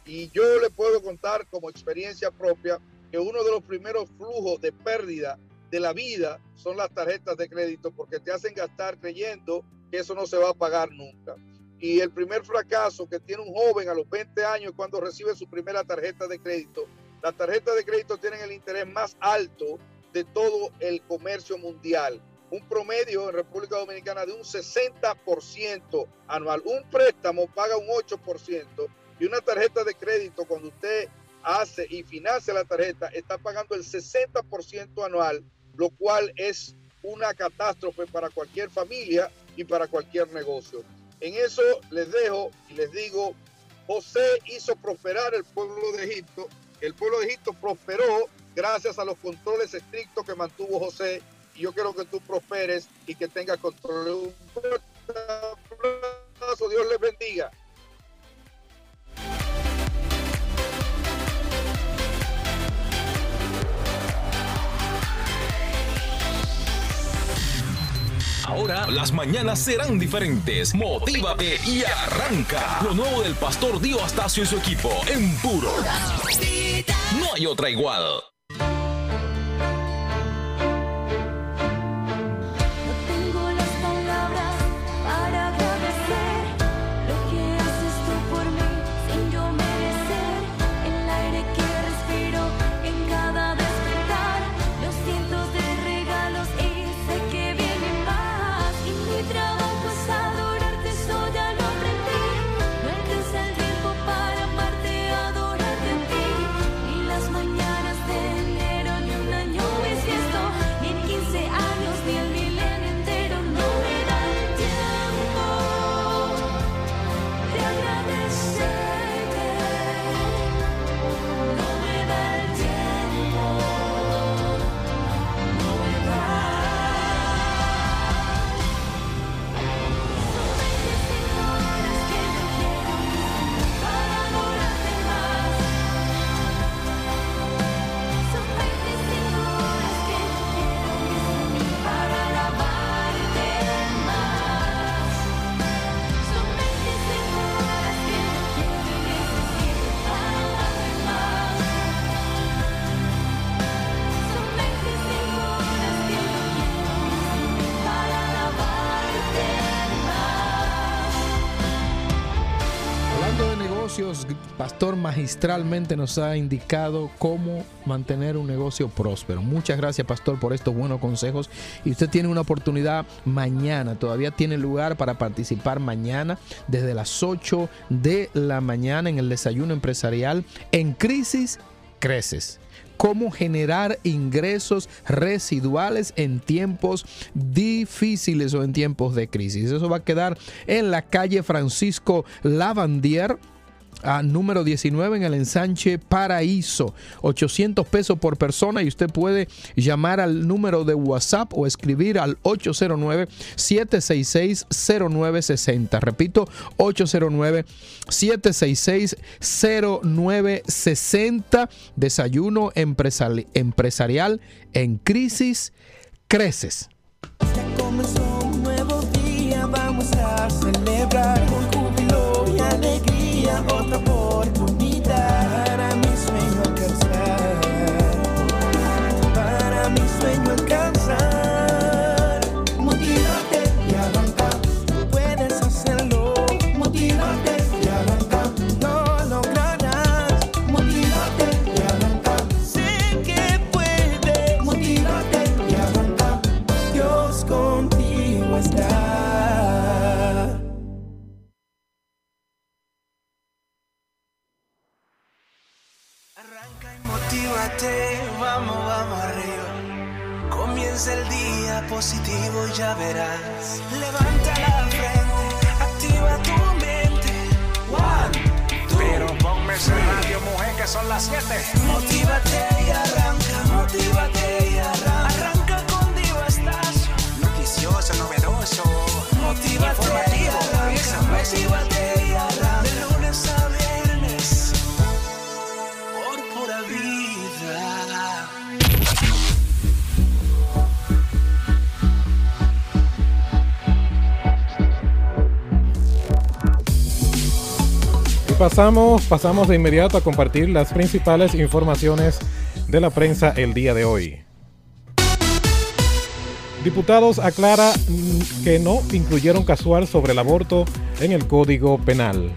Y yo le puedo contar como experiencia propia que uno de los primeros flujos de pérdida de la vida son las tarjetas de crédito porque te hacen gastar creyendo que eso no se va a pagar nunca. Y el primer fracaso que tiene un joven a los 20 años cuando recibe su primera tarjeta de crédito, las tarjetas de crédito tienen el interés más alto de todo el comercio mundial. Un promedio en República Dominicana de un 60% anual. Un préstamo paga un 8% y una tarjeta de crédito cuando usted hace y financia la tarjeta está pagando el 60% anual, lo cual es una catástrofe para cualquier familia y para cualquier negocio. En eso les dejo y les digo, José hizo prosperar el pueblo de Egipto. El pueblo de Egipto prosperó gracias a los controles estrictos que mantuvo José. Y yo quiero que tú prosperes y que tengas control. Un abrazo, Dios les bendiga. Ahora las mañanas serán diferentes. Motívate y arranca. Lo nuevo del pastor Dio Astacio y su equipo en puro. No hay otra igual. Pastor magistralmente nos ha indicado cómo mantener un negocio próspero. Muchas gracias, Pastor, por estos buenos consejos. Y usted tiene una oportunidad mañana, todavía tiene lugar para participar mañana desde las 8 de la mañana en el desayuno empresarial en Crisis Creces cómo generar ingresos residuales en tiempos difíciles o en tiempos de crisis. Eso va a quedar en la calle Francisco Lavandier. A número 19 en el ensanche Paraíso, 800 pesos por persona y usted puede llamar al número de WhatsApp o escribir al 809-766-0960. Repito, 809-766-0960. Desayuno empresari- empresarial en crisis creces. Comenzó un nuevo día, vamos a celebrar alegría otra oportunidad Comienza el día positivo y ya verás. Levanta la frente, activa tu mente. One, two, Pero ponme ese radio, mujer, que son las 7. Motívate y arranca, motívate y arranca. Arranca con Divo Estacio. Noticioso, novedoso. Motívate y arranca, motívate y pasamos, pasamos de inmediato a compartir las principales informaciones de la prensa el día de hoy. Diputados aclara que no incluyeron casual sobre el aborto en el Código Penal.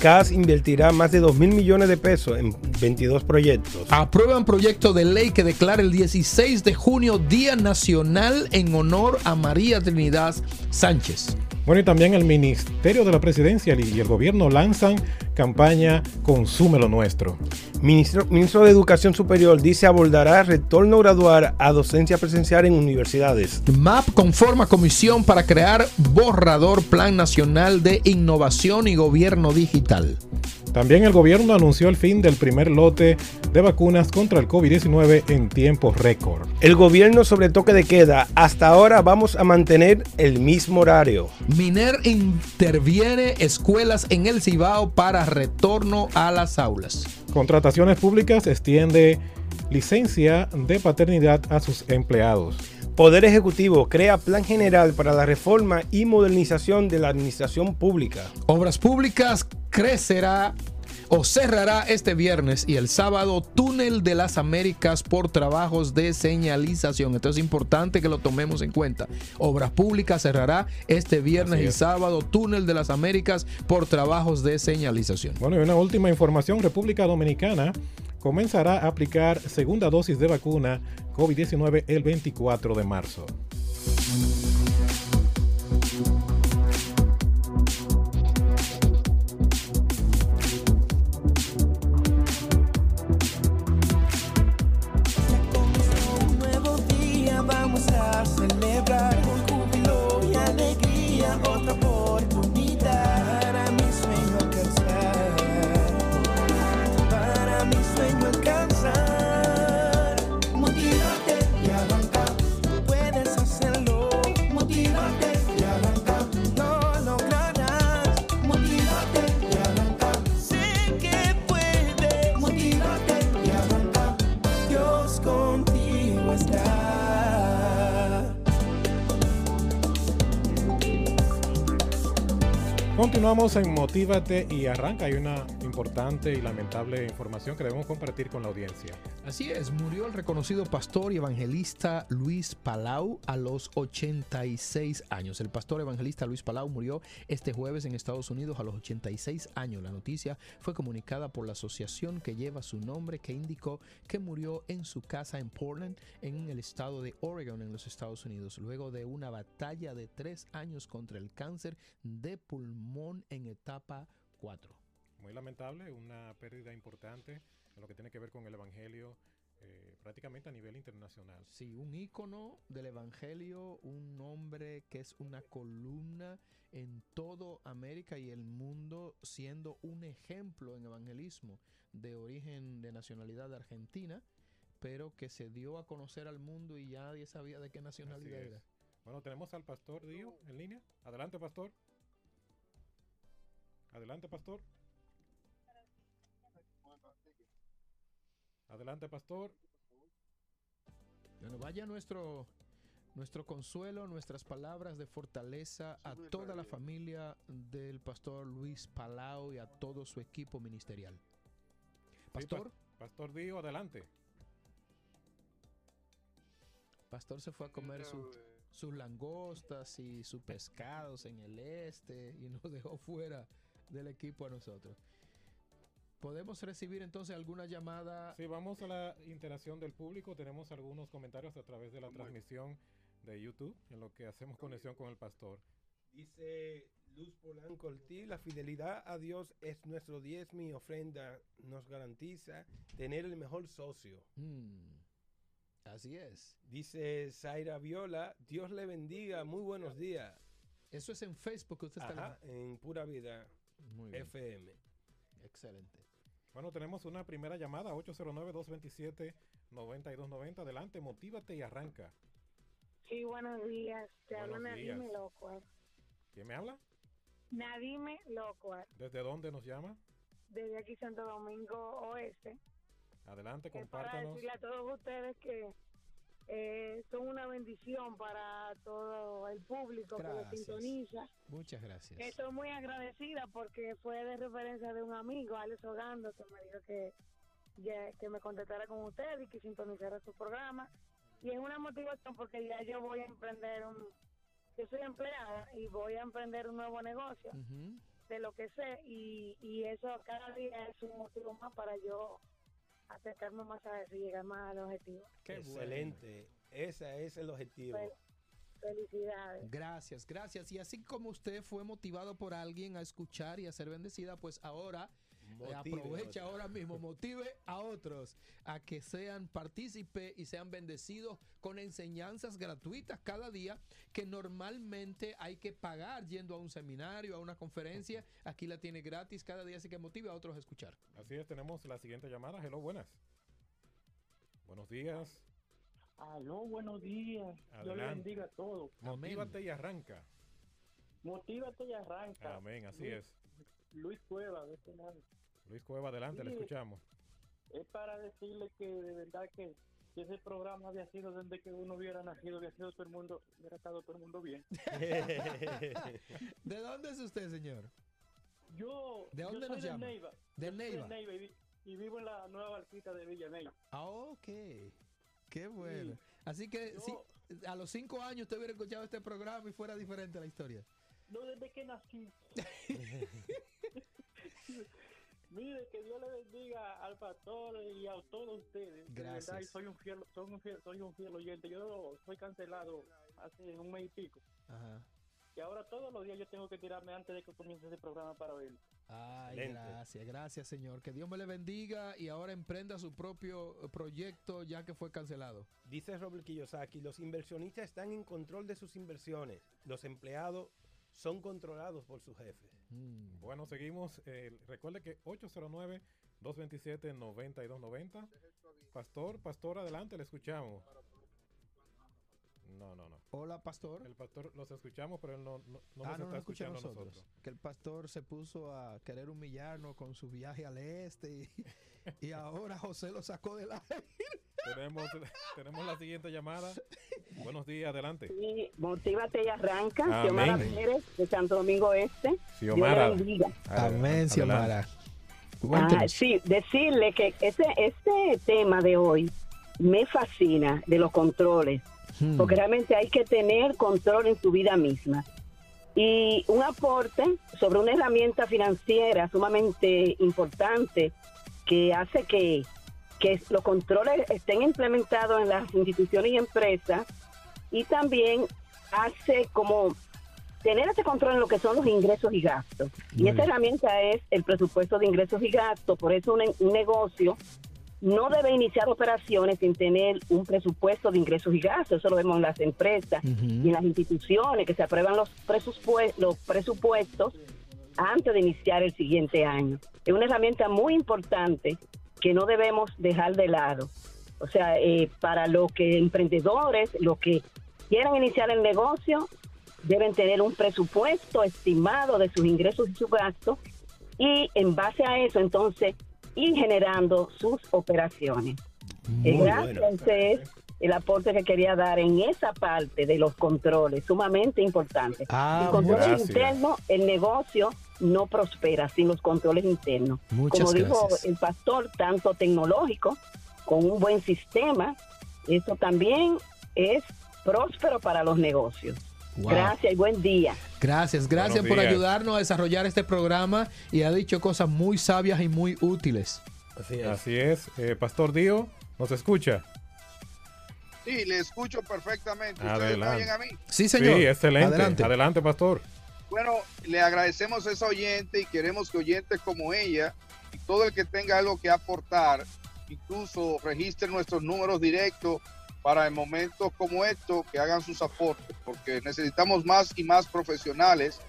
CAS invertirá más de 2 mil millones de pesos en 22 proyectos. Aprueban proyecto de ley que declara el 16 de junio Día Nacional en honor a María Trinidad Sánchez. Bueno, y también el Ministerio de la Presidencia y el gobierno lanzan campaña Consume lo Nuestro. Ministro, ministro de Educación Superior dice abordará retorno gradual a docencia presencial en universidades. MAP conforma comisión para crear borrador Plan Nacional de Innovación y Gobierno Digital. También el gobierno anunció el fin del primer lote de vacunas contra el COVID-19 en tiempo récord. El gobierno sobre toque de queda. Hasta ahora vamos a mantener el mismo horario. Miner interviene escuelas en el Cibao para retorno a las aulas. Contrataciones Públicas extiende licencia de paternidad a sus empleados. Poder Ejecutivo crea plan general para la reforma y modernización de la administración pública. Obras Públicas crecerá o cerrará este viernes y el sábado túnel de las Américas por trabajos de señalización. Esto es importante que lo tomemos en cuenta. Obras Públicas cerrará este viernes y sábado túnel de las Américas por trabajos de señalización. Bueno, y una última información, República Dominicana comenzará a aplicar segunda dosis de vacuna COVID-19 el 24 de marzo. Continuamos en Motívate y arranca. Hay una importante y lamentable información que debemos compartir con la audiencia. Así es, murió el reconocido pastor y evangelista Luis Palau a los 86 años. El pastor evangelista Luis Palau murió este jueves en Estados Unidos a los 86 años. La noticia fue comunicada por la asociación que lleva su nombre que indicó que murió en su casa en Portland, en el estado de Oregon, en los Estados Unidos, luego de una batalla de tres años contra el cáncer de pulmón en etapa 4. Muy lamentable, una pérdida importante en lo que tiene que ver con el Evangelio eh, prácticamente a nivel internacional. Sí, un ícono del Evangelio, un hombre que es una columna en todo América y el mundo, siendo un ejemplo en evangelismo de origen de nacionalidad de argentina, pero que se dio a conocer al mundo y ya nadie sabía de qué nacionalidad era. Bueno, tenemos al pastor Dio en línea. Adelante, pastor. Adelante, pastor. Adelante, pastor. Bueno, vaya nuestro, nuestro consuelo, nuestras palabras de fortaleza a toda la familia del pastor Luis Palau y a todo su equipo ministerial. Pastor, Sí, pa- pastor Dio, adelante. Pastor se fue a comer su- sus langostas y sus pescados en el este y nos dejó fuera del equipo a nosotros. ¿Podemos recibir entonces alguna llamada? Sí, vamos a la interacción del público. Tenemos algunos comentarios a través de la transmisión de YouTube en lo que hacemos conexión con el pastor. Dice Luz Polanco Ortiz, la fidelidad a Dios es nuestro diezmo y ofrenda. Nos garantiza tener el mejor socio. Mm, así es. Dice Zaira Viola, Dios le bendiga, muy buenos días. Eso es en Facebook que usted está Ajá, en Pura Vida Muy bien. FM. Excelente. Bueno, tenemos una primera llamada, 809-227-9290. Adelante, motívate y arranca. Sí, buenos días. Te habla Nadime. Locuar. ¿Quién me habla? Nadime Locuar, ¿Desde dónde nos llama? desde aquí Santo Domingo Oeste. Adelante, Es para compártanos. decirle a todos ustedes que eh, son una bendición para todo el público que lo Gracias. sintoniza. Muchas gracias. Estoy muy agradecida porque fue de referencia de un amigo, Alex Ogando, que me dijo que, ya- que me contactara con usted y que sintonizara su programa. Y es una motivación porque ya yo voy a emprender un... Yo soy empleada y voy a emprender un nuevo negocio de lo que sé y, y eso cada día es un motivo más para yo acercarme más a eso y llegar más al objetivo. Excelente. Ese es el objetivo. Fel- Felicidades. Gracias, gracias. Y así como usted fue motivado por alguien a escuchar y a ser bendecida, pues ahora Motive aprovecha ahora mismo, motive a otros a que sean partícipes y sean bendecidos con enseñanzas gratuitas cada día que normalmente hay que pagar yendo a un seminario, a una conferencia. Aquí la tiene gratis cada día, así que motive a otros a escuchar. Así es, tenemos la siguiente llamada. Hello, buenas. Buenos días. Aló, buenos días. Dios le Adelante. bendiga a todos. Motívate y arranca. Motívate y arranca. Amén, así Luis- es. Luis Cueva, de este lado. Luis Cueva, adelante, le escuchamos. Es para decirle que de verdad que si ese programa había sido desde que uno hubiera nacido, había sido todo el mundo, hubiera estado todo el mundo bien. ¿De dónde es usted, señor? Yo, ¿De dónde yo soy nos llama? Neiva. De Yo soy Neiva. y vivo en la nueva barquita de Villa Neiva. Ah, ok. Qué bueno. Así que si a los cinco años usted hubiera escuchado este programa y fuera diferente la historia. No desde que nací. Mire, que Dios le bendiga al pastor y a todos ustedes. De Gracias. verdad, soy un fiel, soy un fiel, soy un fiel oyente. Yo soy cancelado hace un mes y pico. Ajá. Y ahora todos los días yo tengo que tirarme antes de que comience ese programa para verlo. Ay, Excelente. gracias, gracias, señor. Que Dios me le bendiga y ahora emprenda su propio proyecto ya que fue cancelado. Dice Robert Kiyosaki, los inversionistas están en control de sus inversiones. Los empleados son controlados por sus jefes. Mm. Bueno, seguimos. Eh, recuerde que 809-227-9290. Pastor, pastor, adelante, le escuchamos. No, no, no. Hola, pastor. El pastor los escuchamos, pero él no, no, no ah, nos no está escuchando nosotros. Que el pastor se puso a querer humillarnos con su viaje al este y, y ahora José lo sacó del aire. Tenemos, tenemos la siguiente llamada. Buenos días, adelante. Sí, motívate y arranca. Amén. Xiomara Pérez de Santo Domingo Este. Xiomara. Amén, Xiomara. Ah, sí, decirle que ese, este tema de hoy me fascina de los controles, Hmm. porque realmente hay que tener control en tu vida misma. Y un aporte sobre una herramienta financiera sumamente importante que hace que, que los controles estén implementados en las instituciones y empresas y también hace como tener ese control en lo que son los ingresos y gastos. y esa bien. herramienta es el presupuesto de ingresos y gastos. Por eso un, un negocio no debe iniciar operaciones sin tener un presupuesto de ingresos y gastos. Eso lo vemos en las empresas y en las instituciones que se aprueban los, presupuestos, los presupuestos antes de iniciar el siguiente año. Es una herramienta muy importante que no debemos dejar de lado. O sea, eh, para los que emprendedores, los que quieran iniciar el negocio, deben tener un presupuesto estimado de sus ingresos y sus gastos y en base a eso entonces ir generando sus operaciones. Eh, Muy gracias, bueno. ese es el aporte que quería dar en esa parte de los controles, sumamente importante. Ah, Sin controles gracias. internos, el negocio no prospera sin los controles internos. Muchas Como dijo gracias. el pastor, tanto tecnológico, con un buen sistema, eso también es próspero para los negocios. Wow. Gracias y buen día. Gracias, gracias por ayudarnos a desarrollar este programa y ha dicho cosas muy sabias y muy útiles. Así es. Eh, Pastor Dio, ¿nos escucha? Sí, le escucho perfectamente. ¿Ustedes me oyen a mí? Sí, señor. Sí, excelente. Adelante. Adelante, Pastor. Bueno, le agradecemos a esa oyente y queremos que oyentes como ella y todo el que tenga algo que aportar, incluso registre nuestros números directos para en momentos como estos que hagan sus aportes, porque necesitamos más y más profesionales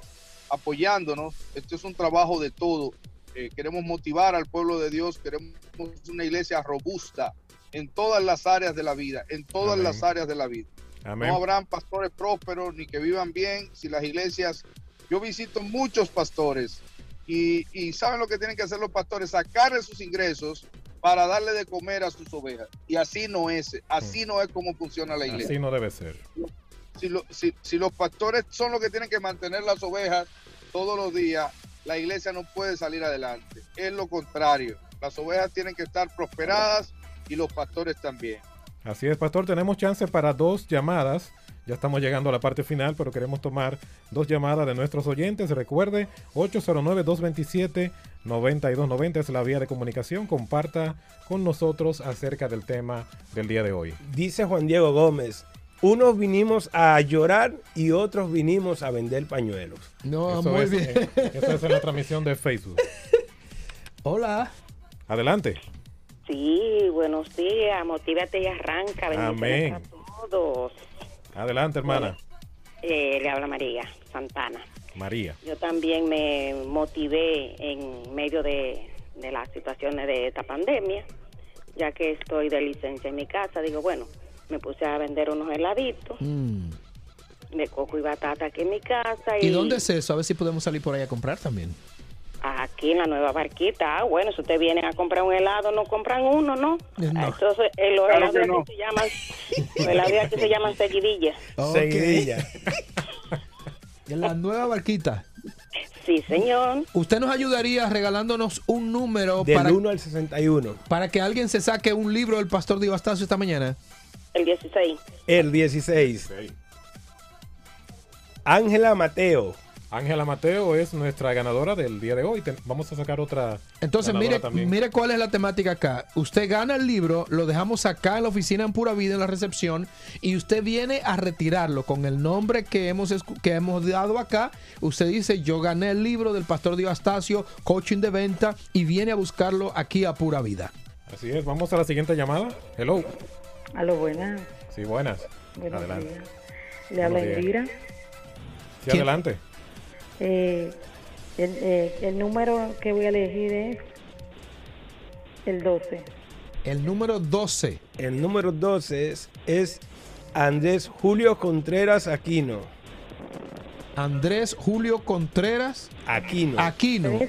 apoyándonos. Esto es un trabajo de todo. Eh, queremos motivar al pueblo de Dios, queremos una iglesia robusta en todas las áreas de la vida, en todas Amén. las áreas de la vida. Amén. No habrán pastores prósperos ni que vivan bien si las iglesias. Yo visito muchos pastores y, y saben lo que tienen que hacer los pastores, sacarle sus ingresos para darle de comer a sus ovejas. Y así no es, así no es como funciona la iglesia. Así no debe ser. Si, lo- si- si los pastores son los que tienen que mantener las ovejas todos los días, la iglesia no puede salir adelante. Es lo contrario. Las ovejas tienen que estar prosperadas y los pastores también. Así es, Pastor. Tenemos chance para dos llamadas. Ya estamos llegando a la parte final, pero queremos tomar dos llamadas de nuestros oyentes. Recuerde, 809-227-9290 es la vía de comunicación. Comparta con nosotros acerca del tema del día de hoy. Dice Juan Diego Gómez, unos vinimos a llorar y otros vinimos a vender pañuelos. No, Eso muy es, bien. eh, eso es en la transmisión de Facebook. Hola. Adelante. Sí, buenos días, motívate y arranca. Amén. a todos. Adelante, hermana. Eh, le habla María Santana. María. Yo también me motivé en medio de, de las situaciones de esta pandemia, ya que estoy de licencia en mi casa. Digo, bueno, me puse a vender unos heladitos Mm. de coco y batata aquí en mi casa. ¿Y, ¿Y dónde es eso? A ver si podemos salir por ahí a comprar también. Aquí en la nueva barquita. Ah, bueno, si ustedes vienen a comprar un helado, no compran uno, ¿no? No. Entonces, eh, los Claro helados que aquí no. se llaman, los helados aquí se llaman seguidillas. Ok. Seguidilla. En la nueva barquita. Sí, señor. ¿Usted nos ayudaría regalándonos un número Del para, 1 al 61. para que alguien se saque un libro del pastor Divastacio esta mañana? El 16. El 16. Ángela Mateo. Ángela Mateo es nuestra ganadora del día de hoy. Ten- vamos a sacar otra. Entonces, mire, también. mire cuál es la temática acá. Usted gana el libro, lo dejamos acá en la oficina en Pura Vida, en la recepción, y usted viene a retirarlo con el nombre que hemos, que hemos dado acá. Usted dice, yo gané el libro del pastor Divastacio, coaching de venta, y viene a buscarlo aquí a Pura Vida. Así es, vamos a la siguiente llamada. Hello. Aló, buenas. Sí, buenas. Buenos Adelante. días. Le habla. Indira. Sí, adelante. Eh, el, eh, el número que voy a elegir es el 12. El número 12. El número 12 es, es Andrés Julio Contreras Aquino. Andrés Julio Contreras Aquino. Aquino.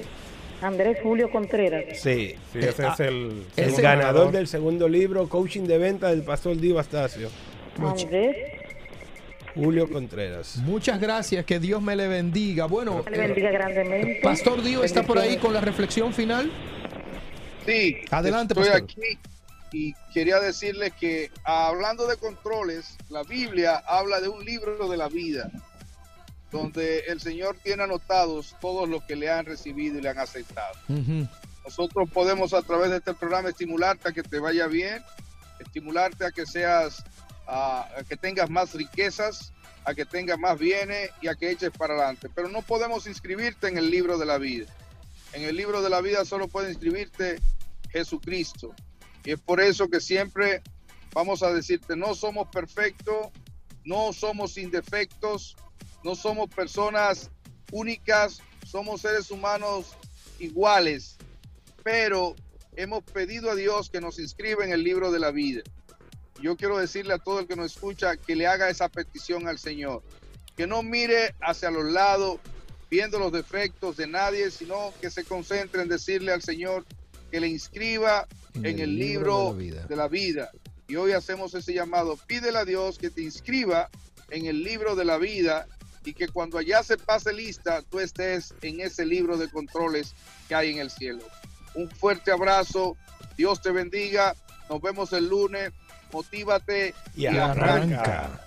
Andrés Julio Contreras. Sí. Sí, ese es el, El ganador del segundo libro, Coaching de Venta del Pastor Diva Astacio. Andrés. Julio Contreras. Muchas gracias, que Dios me le bendiga. Bueno, Le bendiga grandemente. Pastor Dio está por ahí con la reflexión final. Sí, Adelante, estoy pastor. aquí y quería decirles que hablando de controles, la Biblia habla de un libro de la vida, donde el Señor tiene anotados todos los que le han recibido y le han aceptado. Nosotros podemos a través de este programa estimularte a que te vaya bien, estimularte a que seas, a, a que tengas más riquezas, a que tengas más bienes y a que eches para adelante. Pero no podemos inscribirte en el libro de la vida. En el libro de la vida solo puede inscribirte Jesucristo. Y es por eso que siempre vamos a decirte, no somos perfectos, no somos indefectos, no somos personas únicas, somos seres humanos iguales, pero hemos pedido a Dios que nos inscriba en el libro de la vida. Yo quiero decirle a todo el que nos escucha que le haga esa petición al Señor, que no mire hacia los lados viendo los defectos de nadie, sino que se concentre en decirle al Señor que le inscriba en, el, libro, de, la vida. Y hoy hacemos ese llamado. Pídele a Dios que te inscriba en el libro de la vida y que cuando allá se pase lista, tú estés en ese libro de controles que hay en el cielo. Un fuerte abrazo. Dios te bendiga. Nos vemos el lunes. Motívate Y arranca.